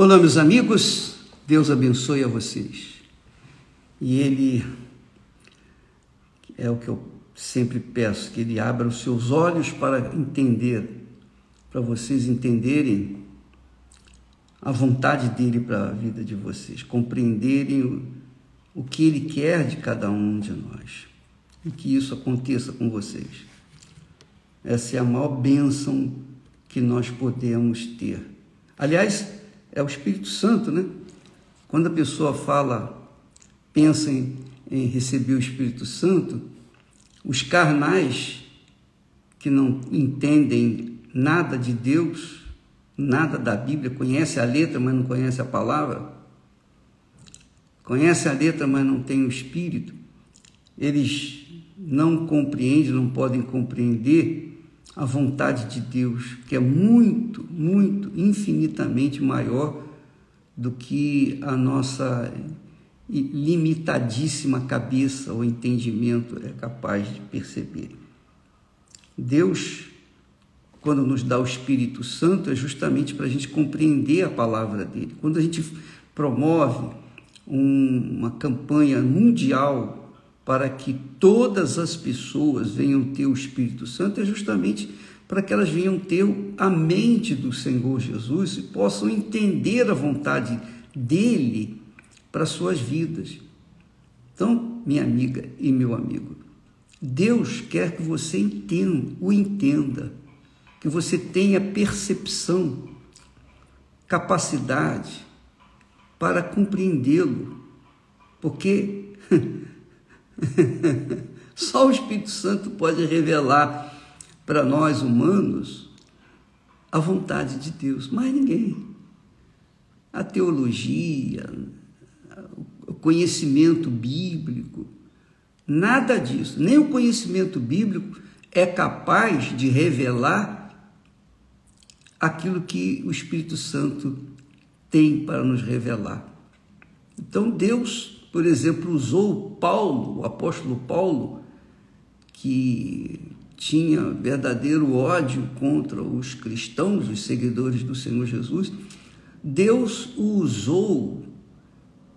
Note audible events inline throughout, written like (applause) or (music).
Olá, meus amigos, Deus abençoe a vocês. E Ele é o que eu sempre peço, que Ele abra os seus olhos para entender, para vocês entenderem a vontade dEle para a vida de vocês, compreenderem o, o que Ele quer de cada um de nós e que isso aconteça com vocês. Essa é a maior bênção que nós podemos ter. Aliás, é o Espírito Santo, né? Quando a pessoa fala, pensa em, em receber o Espírito Santo, os carnais que não entendem nada de Deus, nada da Bíblia, conhece a letra, mas não conhece a palavra, conhece a letra, mas não tem o Espírito, eles não compreendem, não podem compreender a vontade de Deus, que é muito, muito, infinitamente maior do que a nossa limitadíssima cabeça ou entendimento é capaz de perceber. Deus, quando nos dá o Espírito Santo, é justamente para a gente compreender a palavra dele. Quando a gente promove um, uma campanha mundial para que todas as pessoas venham ter o Espírito Santo é justamente para que elas venham ter a mente do Senhor Jesus e possam entender a vontade dele para suas vidas. Então, minha amiga e meu amigo, Deus quer que você entenda, o entenda, que você tenha percepção, capacidade para compreendê-lo, porque (laughs) (laughs) Só o Espírito Santo pode revelar para nós humanos a vontade de Deus, mais ninguém. A teologia, o conhecimento bíblico, nada disso, nem o conhecimento bíblico é capaz de revelar aquilo que o Espírito Santo tem para nos revelar. Então Deus por exemplo, usou Paulo, o apóstolo Paulo, que tinha verdadeiro ódio contra os cristãos, os seguidores do Senhor Jesus, Deus o usou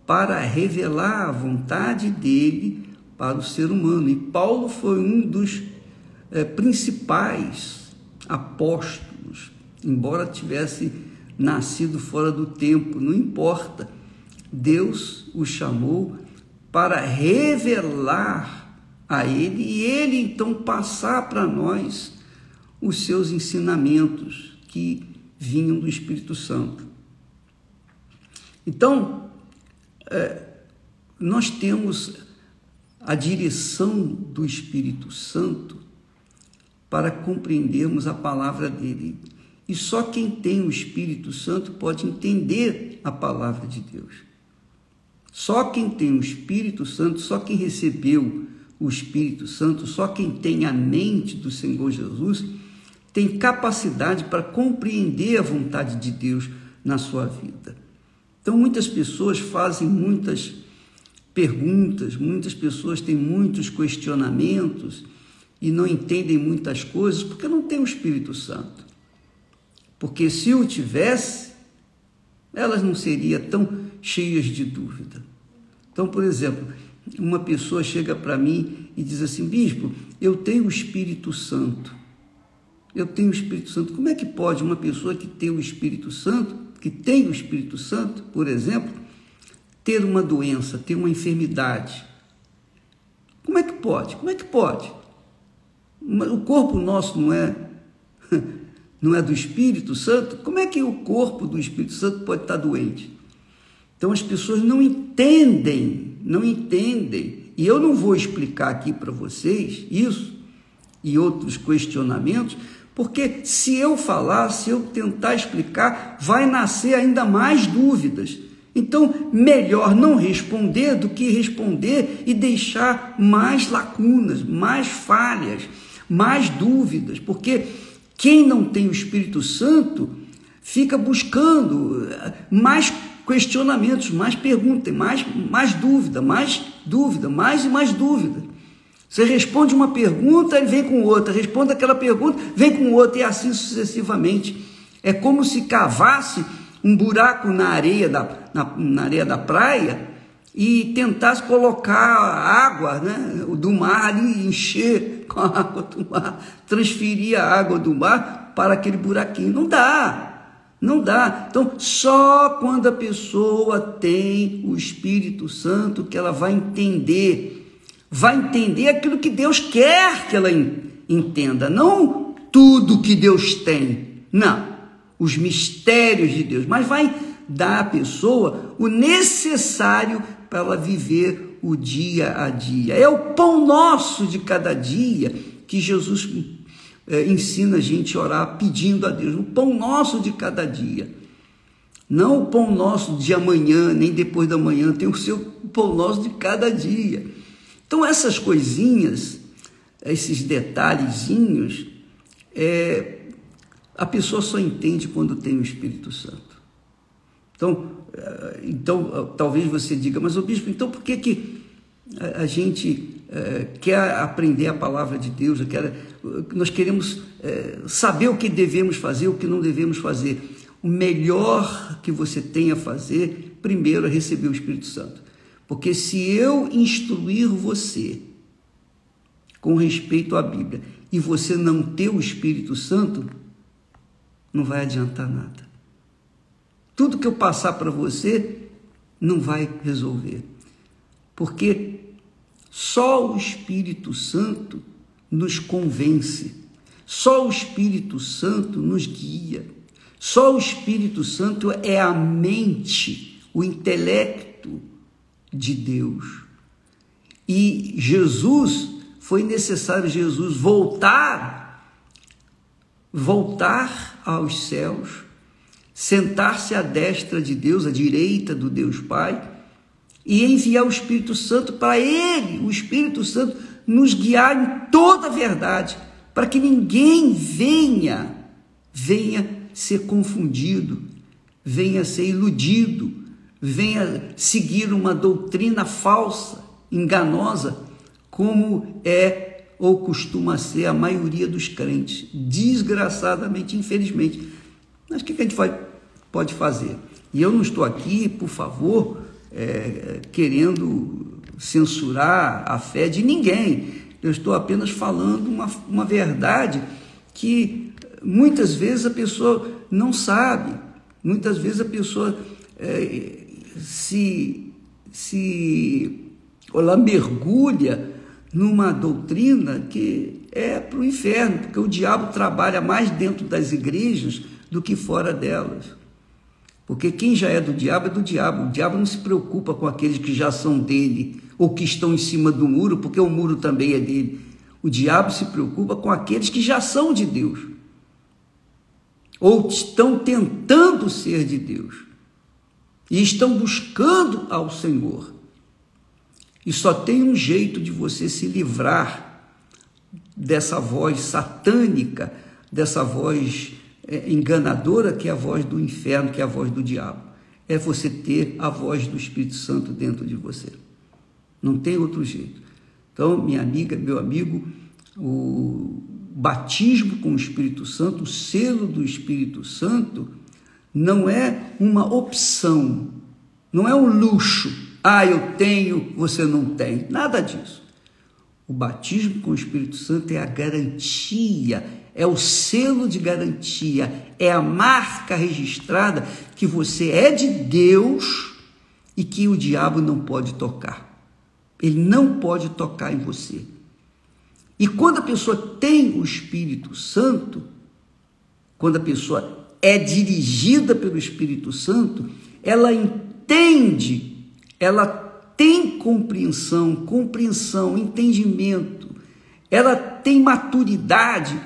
para revelar a vontade dele para o ser humano. E Paulo foi um dos é, principais apóstolos, embora tivesse nascido fora do tempo, não importa Deus o chamou para revelar a ele e ele então passar para nós os seus ensinamentos que vinham do Espírito Santo. Então, é, nós temos a direção do Espírito Santo para compreendermos a palavra dele. E só quem tem o Espírito Santo pode entender a palavra de Deus. Só quem tem o Espírito Santo, só quem recebeu o Espírito Santo, só quem tem a mente do Senhor Jesus, tem capacidade para compreender a vontade de Deus na sua vida. Então, muitas pessoas fazem muitas perguntas, muitas pessoas têm muitos questionamentos e não entendem muitas coisas porque não tem o Espírito Santo. Porque se o tivesse, elas não seriam tão cheias de dúvida. Então, por exemplo, uma pessoa chega para mim e diz assim: Bispo, eu tenho o Espírito Santo. Eu tenho o Espírito Santo. Como é que pode uma pessoa que tem o Espírito Santo, que tem o Espírito Santo, por exemplo, ter uma doença, ter uma enfermidade? Como é que pode? Como é que pode? O corpo nosso não é (laughs) não é do Espírito Santo? Como é que o corpo do Espírito Santo pode estar doente? Então as pessoas não entendem, não entendem. E eu não vou explicar aqui para vocês isso e outros questionamentos, porque se eu falar, se eu tentar explicar, vai nascer ainda mais dúvidas. Então, melhor não responder do que responder e deixar mais lacunas, mais falhas, mais dúvidas, porque quem não tem o Espírito Santo fica buscando mais questionamentos, mais perguntas, mais, mais dúvida, mais dúvida, mais e mais dúvida. Você responde uma pergunta e vem com outra, responde aquela pergunta, vem com outra e assim sucessivamente. É como se cavasse um buraco na areia da, na, na areia da praia e tentasse colocar água né, do mar ali, encher com a água do mar, transferir a água do mar para aquele buraquinho. Não dá. Não dá. Então, só quando a pessoa tem o Espírito Santo que ela vai entender, vai entender aquilo que Deus quer que ela entenda, não tudo que Deus tem. Não, os mistérios de Deus, mas vai dar à pessoa o necessário para ela viver o dia a dia. É o pão nosso de cada dia que Jesus é, ensina a gente a orar pedindo a Deus, o pão nosso de cada dia. Não o pão nosso de amanhã, nem depois da manhã, tem o seu pão nosso de cada dia. Então, essas coisinhas, esses detalhezinhos, é, a pessoa só entende quando tem o Espírito Santo. Então, eh, então eh, talvez você diga, mas o bispo, então por que, que a, gente é, quer aprender a palavra de Deus? Quer, nós queremos é, saber o que devemos fazer, o que não devemos fazer. O melhor que você tem a fazer, primeiro, é receber o Espírito Santo. Porque se eu instruir você com respeito à Bíblia e você não ter o Espírito Santo, não vai adiantar nada. Tudo que eu passar para você não vai resolver. Porque só o Espírito Santo nos convence, só o Espírito Santo nos guia, só o Espírito Santo é a mente, o intelecto de Deus. E Jesus, foi necessário Jesus voltar, voltar aos céus sentar-se à destra de Deus, à direita do Deus Pai, e enviar o Espírito Santo para Ele, o Espírito Santo, nos guiar em toda a verdade, para que ninguém venha, venha ser confundido, venha ser iludido, venha seguir uma doutrina falsa, enganosa, como é ou costuma ser a maioria dos crentes, desgraçadamente, infelizmente. Mas o que a gente pode fazer. E eu não estou aqui, por favor, é, querendo censurar a fé de ninguém. Eu estou apenas falando uma, uma verdade que muitas vezes a pessoa não sabe, muitas vezes a pessoa é, se, se ela mergulha numa doutrina que é para o inferno, porque o diabo trabalha mais dentro das igrejas do que fora delas. Porque quem já é do diabo é do diabo. O diabo não se preocupa com aqueles que já são dele ou que estão em cima do muro, porque o muro também é dele. O diabo se preocupa com aqueles que já são de Deus ou estão tentando ser de Deus e estão buscando ao Senhor. E só tem um jeito de você se livrar dessa voz satânica, dessa voz enganadora que é a voz do inferno, que é a voz do diabo. É você ter a voz do Espírito Santo dentro de você. Não tem outro jeito. Então, minha amiga, meu amigo, o batismo com o Espírito Santo, o selo do Espírito Santo, não é uma opção, não é um luxo. Ah, eu tenho, você não tem. Nada disso. O batismo com o Espírito Santo é a garantia, é o selo de garantia, é a marca registrada que você é de Deus e que o diabo não pode tocar. Ele não pode tocar em você. E quando a pessoa tem o Espírito Santo, quando a pessoa é dirigida pelo Espírito Santo, ela entende, ela tem compreensão, compreensão, entendimento, ela tem maturidade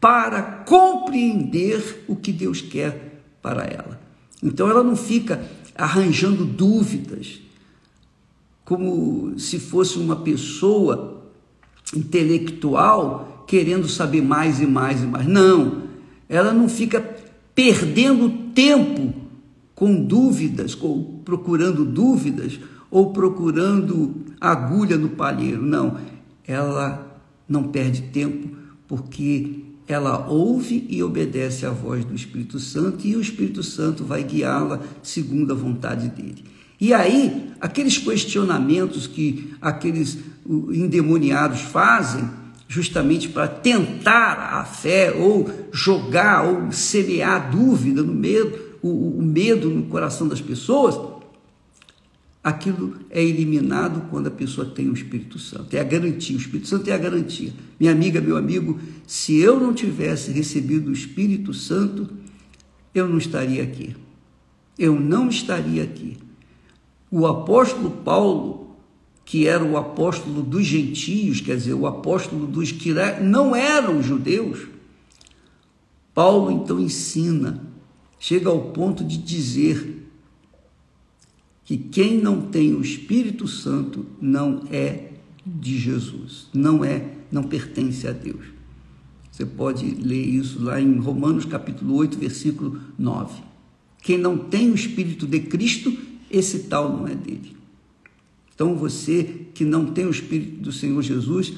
para compreender o que Deus quer para ela. Então ela não fica arranjando dúvidas, como se fosse uma pessoa intelectual querendo saber mais e mais e mais. Não, ela não fica perdendo tempo com dúvidas, ou procurando dúvidas, ou procurando agulha no palheiro. Não, ela não perde tempo porque ela ouve e obedece à voz do Espírito Santo e o Espírito Santo vai guiá-la segundo a vontade dele. E aí, aqueles questionamentos que aqueles endemoniados fazem, justamente para tentar a fé ou jogar ou semear dúvida no medo, o, o medo no coração das pessoas, aquilo é eliminado quando a pessoa tem o Espírito Santo. É a garantia, o Espírito Santo é a garantia. Minha amiga, meu amigo, se eu não tivesse recebido o Espírito Santo, eu não estaria aqui. Eu não estaria aqui. O apóstolo Paulo, que era o apóstolo dos gentios, quer dizer, o apóstolo dos que não eram judeus, Paulo então ensina, chega ao ponto de dizer que quem não tem o Espírito Santo não é de Jesus, não é, não pertence a Deus. Você pode ler isso lá em Romanos capítulo 8, versículo 9. Quem não tem o Espírito de Cristo, esse tal não é dele. Então você que não tem o Espírito do Senhor Jesus,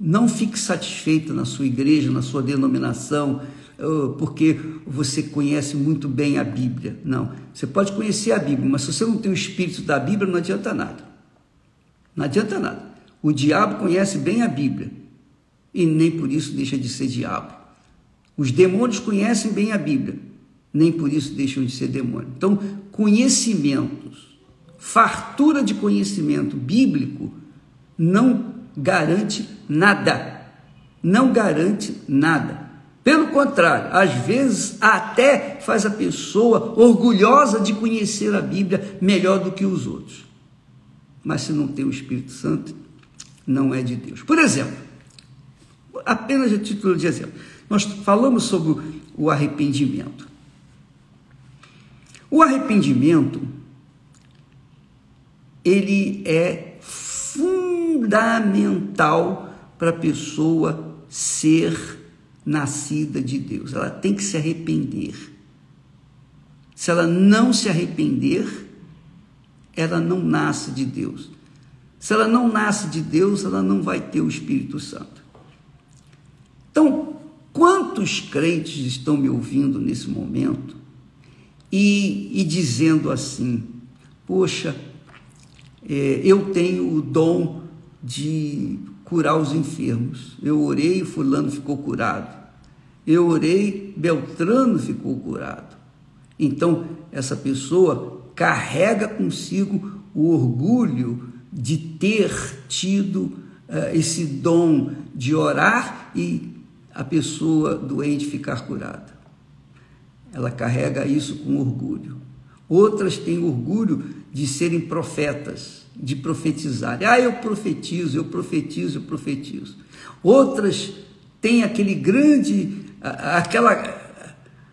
não fique satisfeito na sua igreja, na sua denominação, porque você conhece muito bem a Bíblia. Não. Você pode conhecer a Bíblia, mas se você não tem o espírito da Bíblia, não adianta nada. Não adianta nada. O diabo conhece bem a Bíblia e nem por isso deixa de ser diabo. Os demônios conhecem bem a Bíblia, nem por isso deixam de ser demônio. Então, conhecimentos, fartura de conhecimento bíblico não garante nada. Não garante nada. Pelo contrário, às vezes até faz a pessoa orgulhosa de conhecer a Bíblia melhor do que os outros. Mas se não tem o Espírito Santo, não é de Deus. Por exemplo, apenas a título de exemplo, nós falamos sobre o arrependimento. O arrependimento ele é fundamental para a pessoa ser nascida de Deus. Ela tem que se arrepender. Se ela não se arrepender, ela não nasce de Deus. Se ela não nasce de Deus, ela não vai ter o Espírito Santo. Então, quantos crentes estão me ouvindo nesse momento e, e dizendo assim: Poxa, é, eu tenho o dom de curar os enfermos. Eu orei e Fulano ficou curado. Eu orei, Beltrano ficou curado. Então, essa pessoa carrega consigo o orgulho de ter tido uh, esse dom de orar e a pessoa doente ficar curada. Ela carrega isso com orgulho. Outras têm orgulho de serem profetas, de profetizar. Ah, eu profetizo, eu profetizo, eu profetizo. Outras têm aquele grande, aquela,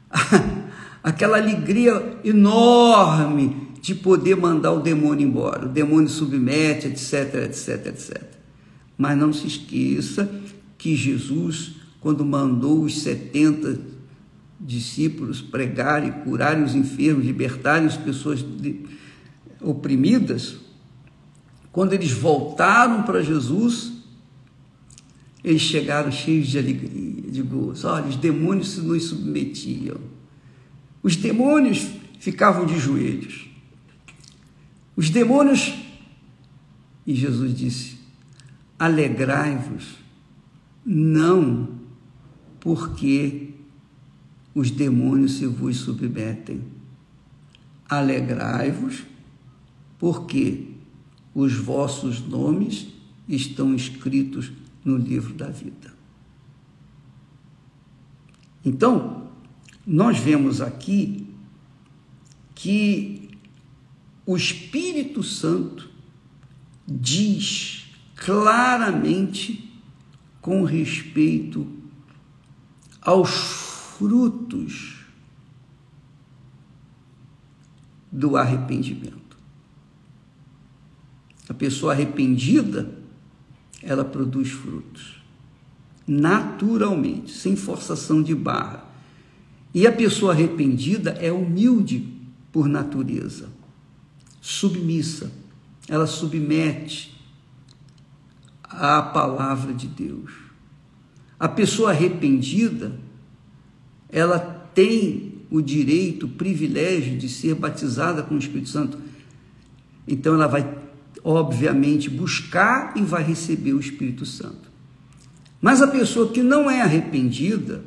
(laughs) aquela alegria enorme de poder mandar o demônio embora. O demônio submete, etc, etc, etc. Mas não se esqueça que Jesus, quando mandou os 70 discípulos pregarem, curarem os enfermos, libertarem as pessoas oprimidas, quando eles voltaram para Jesus, eles chegaram cheios de alegria, de gozo. Olha, os demônios se nos submetiam. Os demônios ficavam de joelhos. Os demônios. E Jesus disse: Alegrai-vos, não porque os demônios se vos submetem. Alegrai-vos, porque os vossos nomes estão escritos no livro da vida. Então, nós vemos aqui que o Espírito Santo diz claramente com respeito aos frutos do arrependimento. Pessoa arrependida, ela produz frutos. Naturalmente, sem forçação de barra. E a pessoa arrependida é humilde por natureza, submissa. Ela submete à palavra de Deus. A pessoa arrependida, ela tem o direito, o privilégio de ser batizada com o Espírito Santo. Então ela vai, obviamente, buscar e vai receber o Espírito Santo. Mas a pessoa que não é arrependida,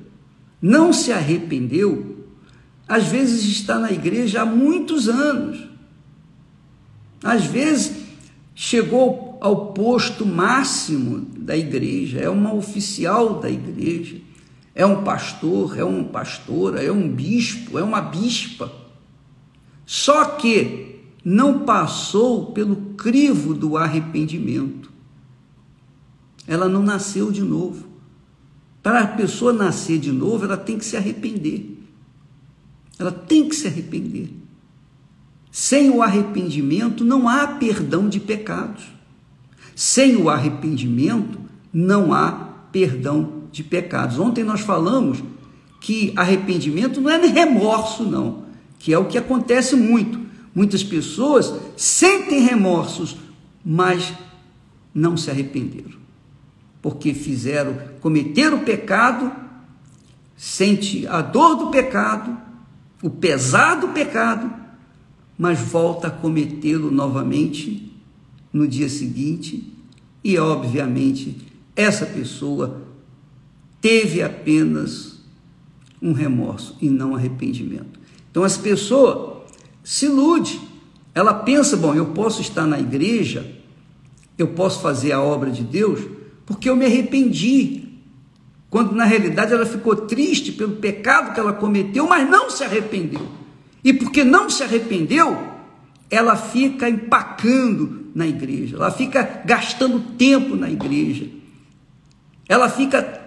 não se arrependeu, às vezes está na igreja há muitos anos. Às vezes chegou ao posto máximo da igreja, é uma oficial da igreja, é um pastor, é uma pastora, é um bispo, é uma bispa. Só que não passou pelo crivo do arrependimento. Ela não nasceu de novo. Para a pessoa nascer de novo, ela tem que se arrepender. Ela tem que se arrepender. Sem o arrependimento não há perdão de pecados. Sem o arrependimento não há perdão de pecados. Ontem nós falamos que arrependimento não é remorso, não, que é o que acontece muito. Muitas pessoas sentem remorsos, mas não se arrependeram. Porque fizeram, cometeram o pecado, sente a dor do pecado, o pesado pecado, mas volta a cometê-lo novamente no dia seguinte, e obviamente essa pessoa teve apenas um remorso e não arrependimento. Então essa pessoa se ilude, ela pensa: bom, eu posso estar na igreja, eu posso fazer a obra de Deus, porque eu me arrependi. Quando na realidade ela ficou triste pelo pecado que ela cometeu, mas não se arrependeu. E porque não se arrependeu, ela fica empacando na igreja, ela fica gastando tempo na igreja, ela fica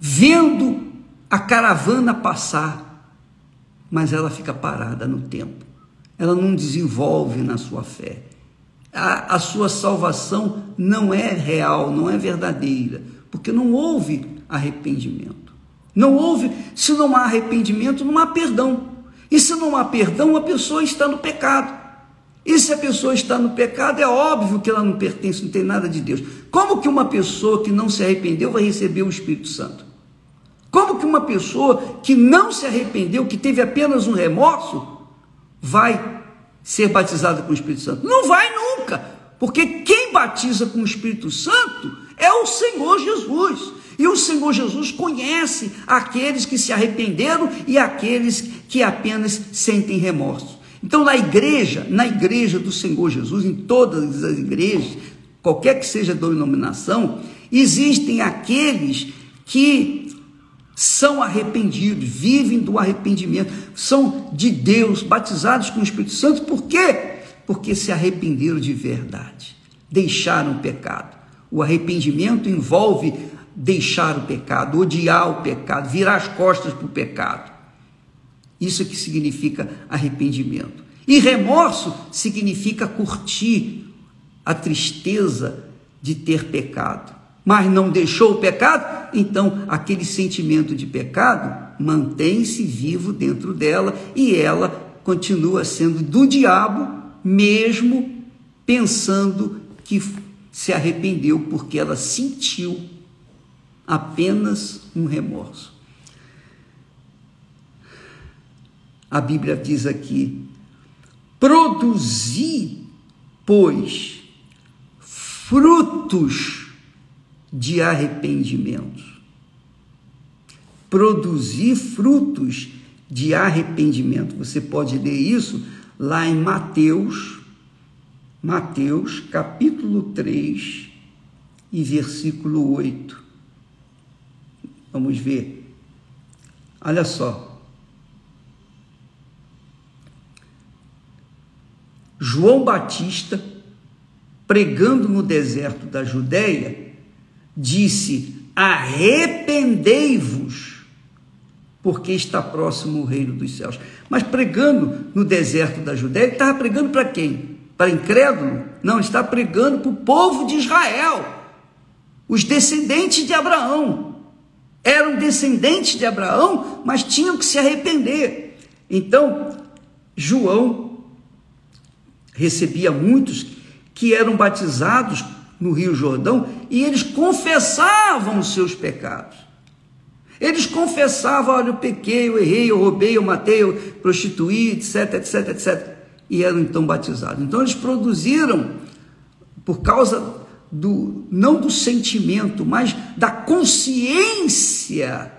vendo a caravana passar, mas ela fica parada no tempo, ela não desenvolve na sua fé. A, a sua salvação não é real, não é verdadeira, porque não houve arrependimento. Não houve, se não há arrependimento, não há perdão. E se não há perdão, a pessoa está no pecado. E se a pessoa está no pecado, é óbvio que ela não pertence, não tem nada de Deus. Como que uma pessoa que não se arrependeu vai receber o Espírito Santo? Como que uma pessoa que não se arrependeu, que teve apenas um remorso, vai ser batizada com o Espírito Santo? Não vai nunca, porque quem batiza com o Espírito Santo é o Senhor Jesus. E o Senhor Jesus conhece aqueles que se arrependeram e aqueles que apenas sentem remorso. Então, na igreja, na igreja do Senhor Jesus, em todas as igrejas, qualquer que seja a denominação, existem aqueles que são arrependidos, vivem do arrependimento, são de Deus, batizados com o Espírito Santo, por quê? Porque se arrependeram de verdade, deixaram o pecado. O arrependimento envolve deixar o pecado, odiar o pecado, virar as costas para o pecado. Isso é que significa arrependimento. E remorso significa curtir a tristeza de ter pecado. Mas não deixou o pecado, então aquele sentimento de pecado mantém-se vivo dentro dela e ela continua sendo do diabo, mesmo pensando que se arrependeu porque ela sentiu apenas um remorso. A Bíblia diz aqui: produzi, pois, frutos de arrependimento. Produzir frutos de arrependimento. Você pode ler isso lá em Mateus, Mateus capítulo 3 e versículo 8. Vamos ver. Olha só. João Batista, pregando no deserto da Judéia, disse: Arrependei-vos, porque está próximo o reino dos céus. Mas pregando no deserto da Judéia, ele estava pregando para quem? Para incrédulo? Não, ele está pregando para o povo de Israel, os descendentes de Abraão eram descendentes de Abraão, mas tinham que se arrepender. Então, João recebia muitos que eram batizados no Rio Jordão e eles confessavam os seus pecados. Eles confessavam: olha, eu pequei, eu errei, eu roubei, eu matei, eu prostituí, etc, etc, etc. E eram então batizados. Então eles produziram, por causa do, não do sentimento, mas da consciência,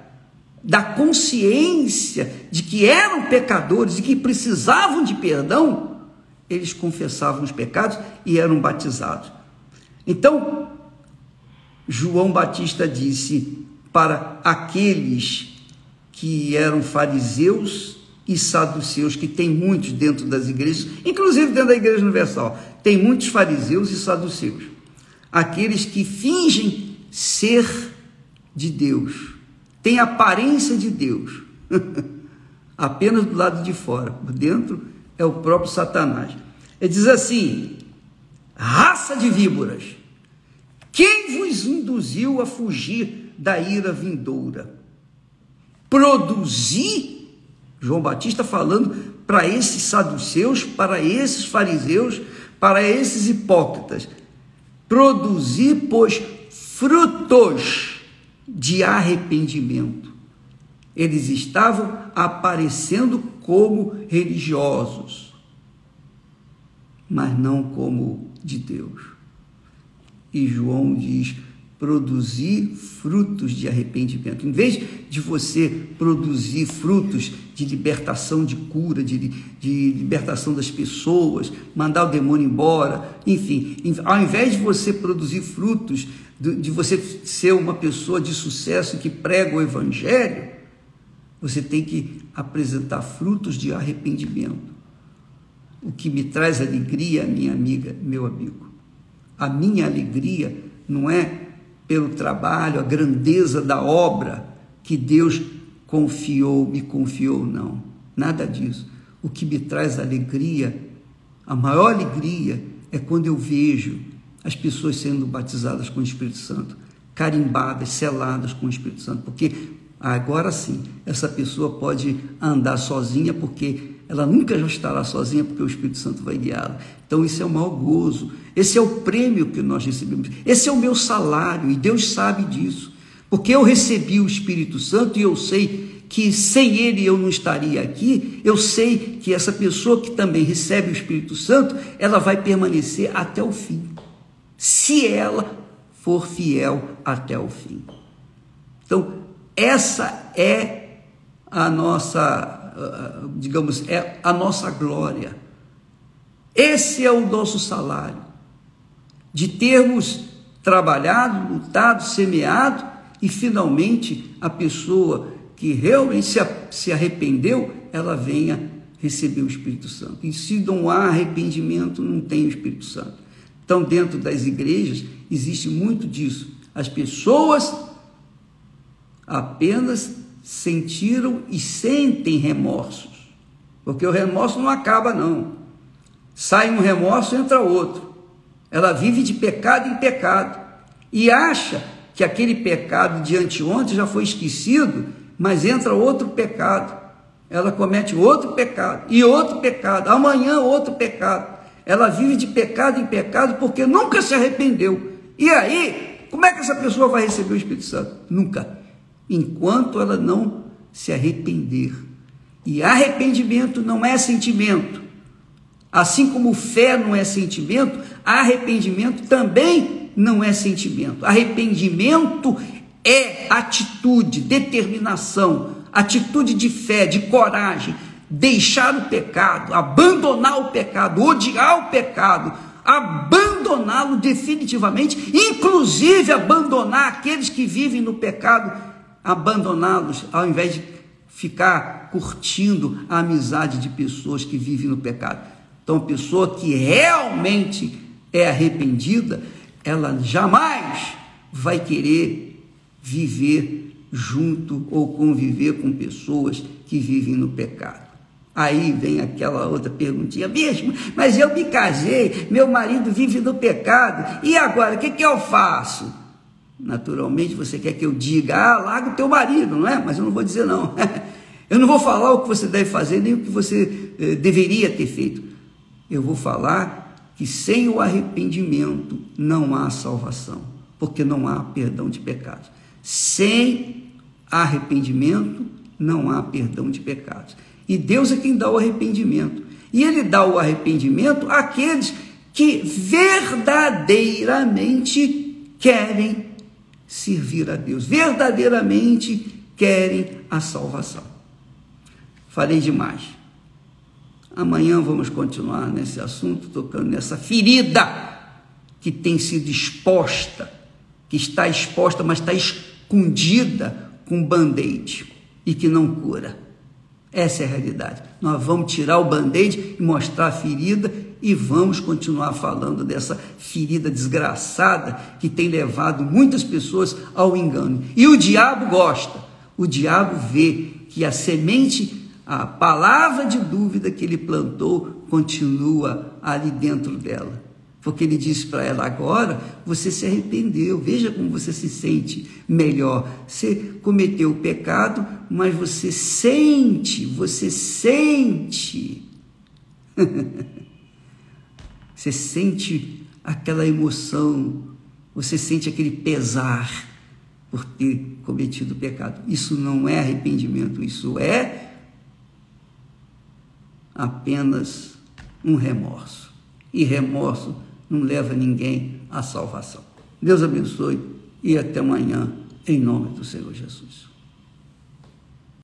da consciência de que eram pecadores e que precisavam de perdão, eles confessavam os pecados e eram batizados. Então, João Batista disse para aqueles que eram fariseus e saduceus, que tem muitos dentro das igrejas, inclusive dentro da Igreja Universal, tem muitos fariseus e saduceus, aqueles que fingem ser de Deus, têm aparência de Deus, (laughs) apenas do lado de fora, por dentro é o próprio Satanás. Ele diz assim: raça de víboras, quem vos induziu a fugir da ira vindoura? Produzir, João Batista falando para esses saduceus, para esses fariseus, para esses hipócritas, produzir, pois, frutos de arrependimento. Eles estavam aparecendo como religiosos, mas não como de Deus. E João diz: produzir frutos de arrependimento. Em vez de você produzir frutos de libertação, de cura, de, de libertação das pessoas, mandar o demônio embora, enfim, ao invés de você produzir frutos, de, de você ser uma pessoa de sucesso que prega o evangelho, você tem que apresentar frutos de arrependimento. O que me traz alegria, minha amiga, meu amigo. A minha alegria não é pelo trabalho, a grandeza da obra que Deus confiou, me confiou, não. Nada disso. O que me traz alegria, a maior alegria, é quando eu vejo as pessoas sendo batizadas com o Espírito Santo, carimbadas, seladas com o Espírito Santo, porque agora sim, essa pessoa pode andar sozinha, porque ela nunca já estará sozinha porque o Espírito Santo vai guiá-la. Então, isso é o maior gozo, esse é o prêmio que nós recebemos, esse é o meu salário, e Deus sabe disso, porque eu recebi o Espírito Santo e eu sei que sem ele eu não estaria aqui, eu sei que essa pessoa que também recebe o Espírito Santo, ela vai permanecer até o fim, se ela for fiel até o fim. Então, essa é a nossa ah, digamos, é a nossa glória. Esse é o nosso salário, de termos trabalhado, lutado, semeado e finalmente a pessoa que realmente se arrependeu, ela venha receber o Espírito Santo. E se não há arrependimento, não tem o Espírito Santo. Então, dentro das igrejas, existe muito disso. As pessoas apenas sentiram e sentem remorsos. Porque o remorso não acaba, não. Sai um remorso, entra outro. Ela vive de pecado em pecado e acha que aquele pecado de anteontem já foi esquecido, mas entra outro pecado. Ela comete outro pecado e outro pecado, amanhã outro pecado. Ela vive de pecado em pecado porque nunca se arrependeu. E aí, como é que essa pessoa vai receber o Espírito Santo? Nunca enquanto ela não se arrepender. E arrependimento não é sentimento. Assim como fé não é sentimento, arrependimento também não é sentimento. Arrependimento é atitude, determinação, atitude de fé, de coragem, deixar o pecado, abandonar o pecado, odiar o pecado, abandoná-lo definitivamente, inclusive abandonar aqueles que vivem no pecado abandoná-los, ao invés de ficar curtindo a amizade de pessoas que vivem no pecado. Então, pessoa que realmente é arrependida, ela jamais vai querer viver junto ou conviver com pessoas que vivem no pecado. Aí vem aquela outra perguntinha, mesmo, mas eu me casei, meu marido vive no pecado, e agora, o que, que eu faço? Naturalmente você quer que eu diga, ah, larga o teu marido, não é? Mas eu não vou dizer não. (laughs) eu não vou falar o que você deve fazer, nem o que você eh, deveria ter feito. Eu vou falar que sem o arrependimento não há salvação, porque não há perdão de pecados. Sem arrependimento não há perdão de pecados. E Deus é quem dá o arrependimento. E Ele dá o arrependimento àqueles que verdadeiramente querem servir a Deus, verdadeiramente querem a salvação. Falei demais. Amanhã vamos continuar nesse assunto, tocando nessa ferida que tem sido exposta, que está exposta, mas está escondida com band-aid e que não cura. Essa é a realidade. Nós vamos tirar o band-aid e mostrar a ferida e vamos continuar falando dessa ferida desgraçada que tem levado muitas pessoas ao engano. E o diabo gosta. O diabo vê que a semente, a palavra de dúvida que ele plantou continua ali dentro dela. Porque ele disse para ela: agora você se arrependeu, veja como você se sente melhor. Você cometeu o pecado, mas você sente, você sente. (laughs) você sente aquela emoção, você sente aquele pesar por ter cometido o pecado. Isso não é arrependimento, isso é apenas um remorso. E remorso não leva ninguém à salvação. Deus abençoe e até amanhã, em nome do Senhor Jesus.